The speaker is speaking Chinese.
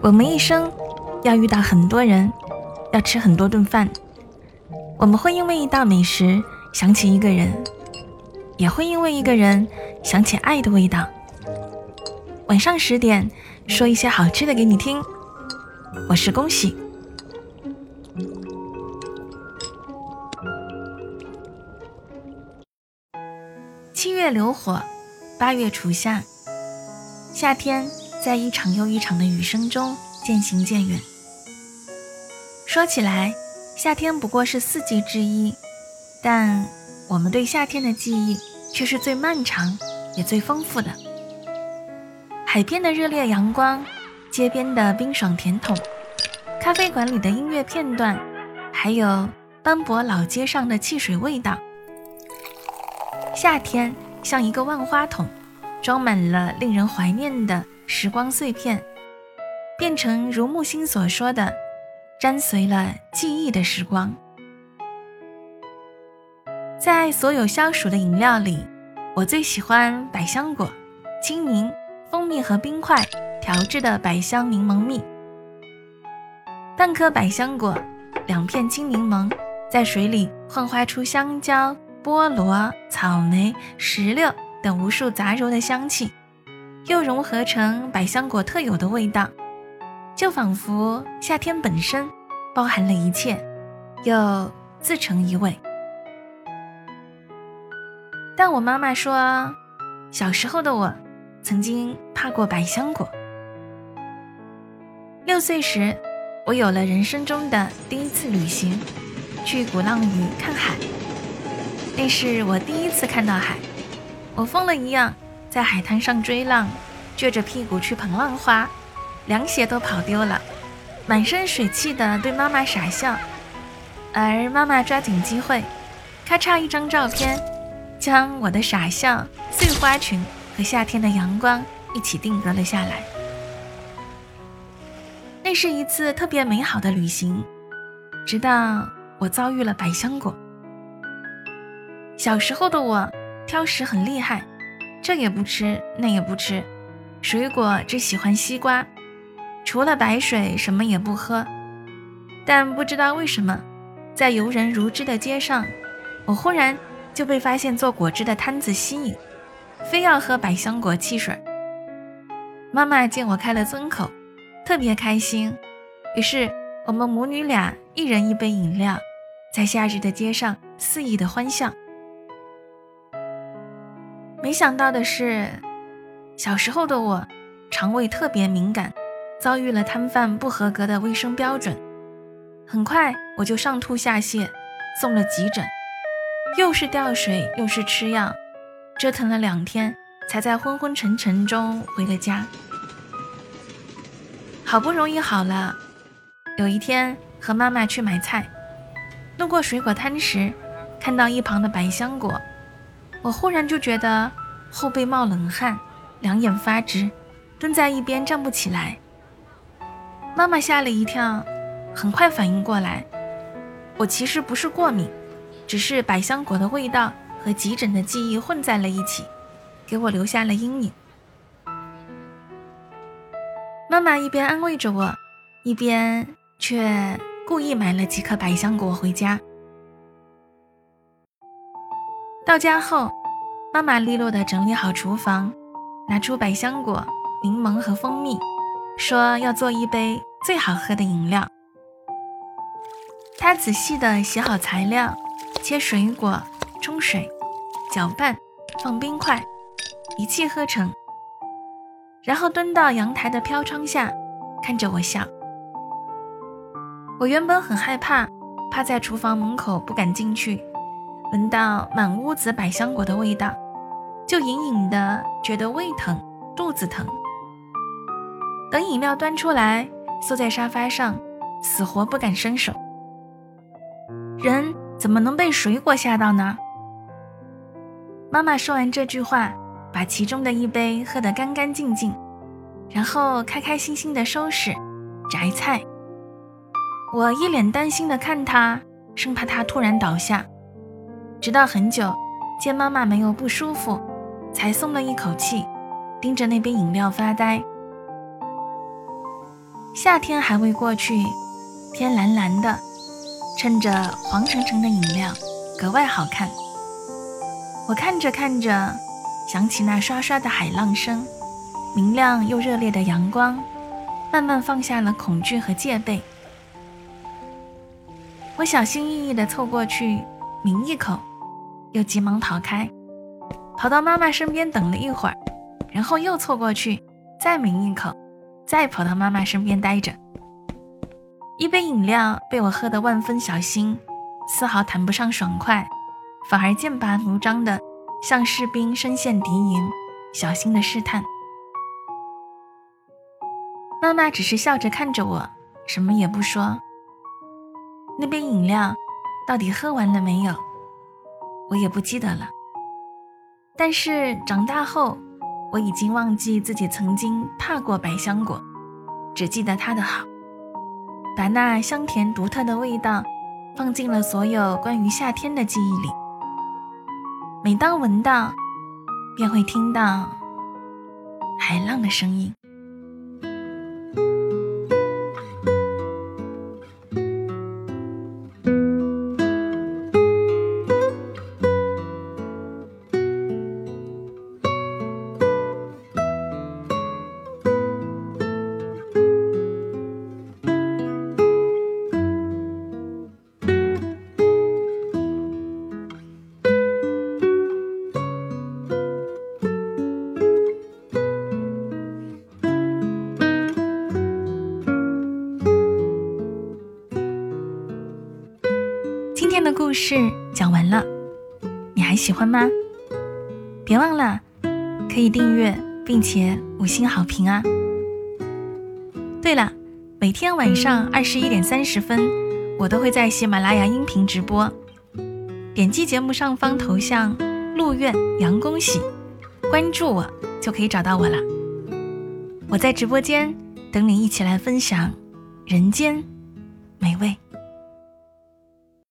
我们一生要遇到很多人，要吃很多顿饭。我们会因为一道美食想起一个人，也会因为一个人想起爱的味道。晚上十点，说一些好吃的给你听。我是恭喜。七月流火，八月初夏，夏天在一场又一场的雨声中渐行渐远。说起来，夏天不过是四季之一，但我们对夏天的记忆却是最漫长也最丰富的。海边的热烈阳光，街边的冰爽甜筒，咖啡馆里的音乐片段，还有斑驳老街上的汽水味道。夏天像一个万花筒，装满了令人怀念的时光碎片，变成如木心所说的，沾随了记忆的时光。在所有消暑的饮料里，我最喜欢百香果、青柠。蜂蜜和冰块调制的百香柠檬蜜，半颗百香果，两片青柠檬，在水里幻化出香蕉、菠萝、草莓、石榴等无数杂糅的香气，又融合成百香果特有的味道，就仿佛夏天本身包含了一切，又自成一味。但我妈妈说，小时候的我。曾经怕过百香果。六岁时，我有了人生中的第一次旅行，去鼓浪屿看海。那是我第一次看到海，我疯了一样在海滩上追浪，撅着屁股去捧浪花，凉鞋都跑丢了，满身水气的对妈妈傻笑，而妈妈抓紧机会，咔嚓一张照片，将我的傻笑碎花裙。和夏天的阳光一起定格了下来。那是一次特别美好的旅行，直到我遭遇了百香果。小时候的我挑食很厉害，这也不吃，那也不吃，水果只喜欢西瓜，除了白水什么也不喝。但不知道为什么，在游人如织的街上，我忽然就被发现做果汁的摊子吸引。非要喝百香果汽水。妈妈见我开了尊口，特别开心，于是我们母女俩一人一杯饮料，在夏日的街上肆意的欢笑。没想到的是，小时候的我肠胃特别敏感，遭遇了摊贩不合格的卫生标准，很快我就上吐下泻，送了急诊，又是吊水又是吃药。折腾了两天，才在昏昏沉沉中回了家。好不容易好了，有一天和妈妈去买菜，路过水果摊时，看到一旁的百香果，我忽然就觉得后背冒冷汗，两眼发直，蹲在一边站不起来。妈妈吓了一跳，很快反应过来，我其实不是过敏，只是百香果的味道。和急诊的记忆混在了一起，给我留下了阴影。妈妈一边安慰着我，一边却故意买了几颗百香果回家。到家后，妈妈利落地整理好厨房，拿出百香果、柠檬和蜂蜜，说要做一杯最好喝的饮料。她仔细地洗好材料，切水果，冲水。搅拌，放冰块，一气呵成。然后蹲到阳台的飘窗下，看着我笑。我原本很害怕，趴在厨房门口不敢进去，闻到满屋子百香果的味道，就隐隐的觉得胃疼、肚子疼。等饮料端出来，缩在沙发上，死活不敢伸手。人怎么能被水果吓到呢？妈妈说完这句话，把其中的一杯喝得干干净净，然后开开心心的收拾摘菜。我一脸担心的看她，生怕她突然倒下。直到很久，见妈妈没有不舒服，才松了一口气，盯着那杯饮料发呆。夏天还未过去，天蓝蓝的，衬着黄澄澄的饮料，格外好看。我看着看着，想起那刷刷的海浪声，明亮又热烈的阳光，慢慢放下了恐惧和戒备。我小心翼翼地凑过去抿一口，又急忙逃开，跑到妈妈身边等了一会儿，然后又凑过去再抿一口，再跑到妈妈身边待着。一杯饮料被我喝得万分小心，丝毫谈不上爽快，反而剑拔弩张的向士兵身陷敌营，小心的试探。妈妈只是笑着看着我，什么也不说。那杯饮料到底喝完了没有？我也不记得了。但是长大后，我已经忘记自己曾经怕过百香果，只记得它的好，把那香甜独特的味道放进了所有关于夏天的记忆里。每当闻到，便会听到海浪的声音。事讲完了，你还喜欢吗？别忘了可以订阅并且五星好评啊！对了，每天晚上二十一点三十分，我都会在喜马拉雅音频直播。点击节目上方头像“陆苑杨恭喜”，关注我就可以找到我了。我在直播间等你一起来分享人间美味。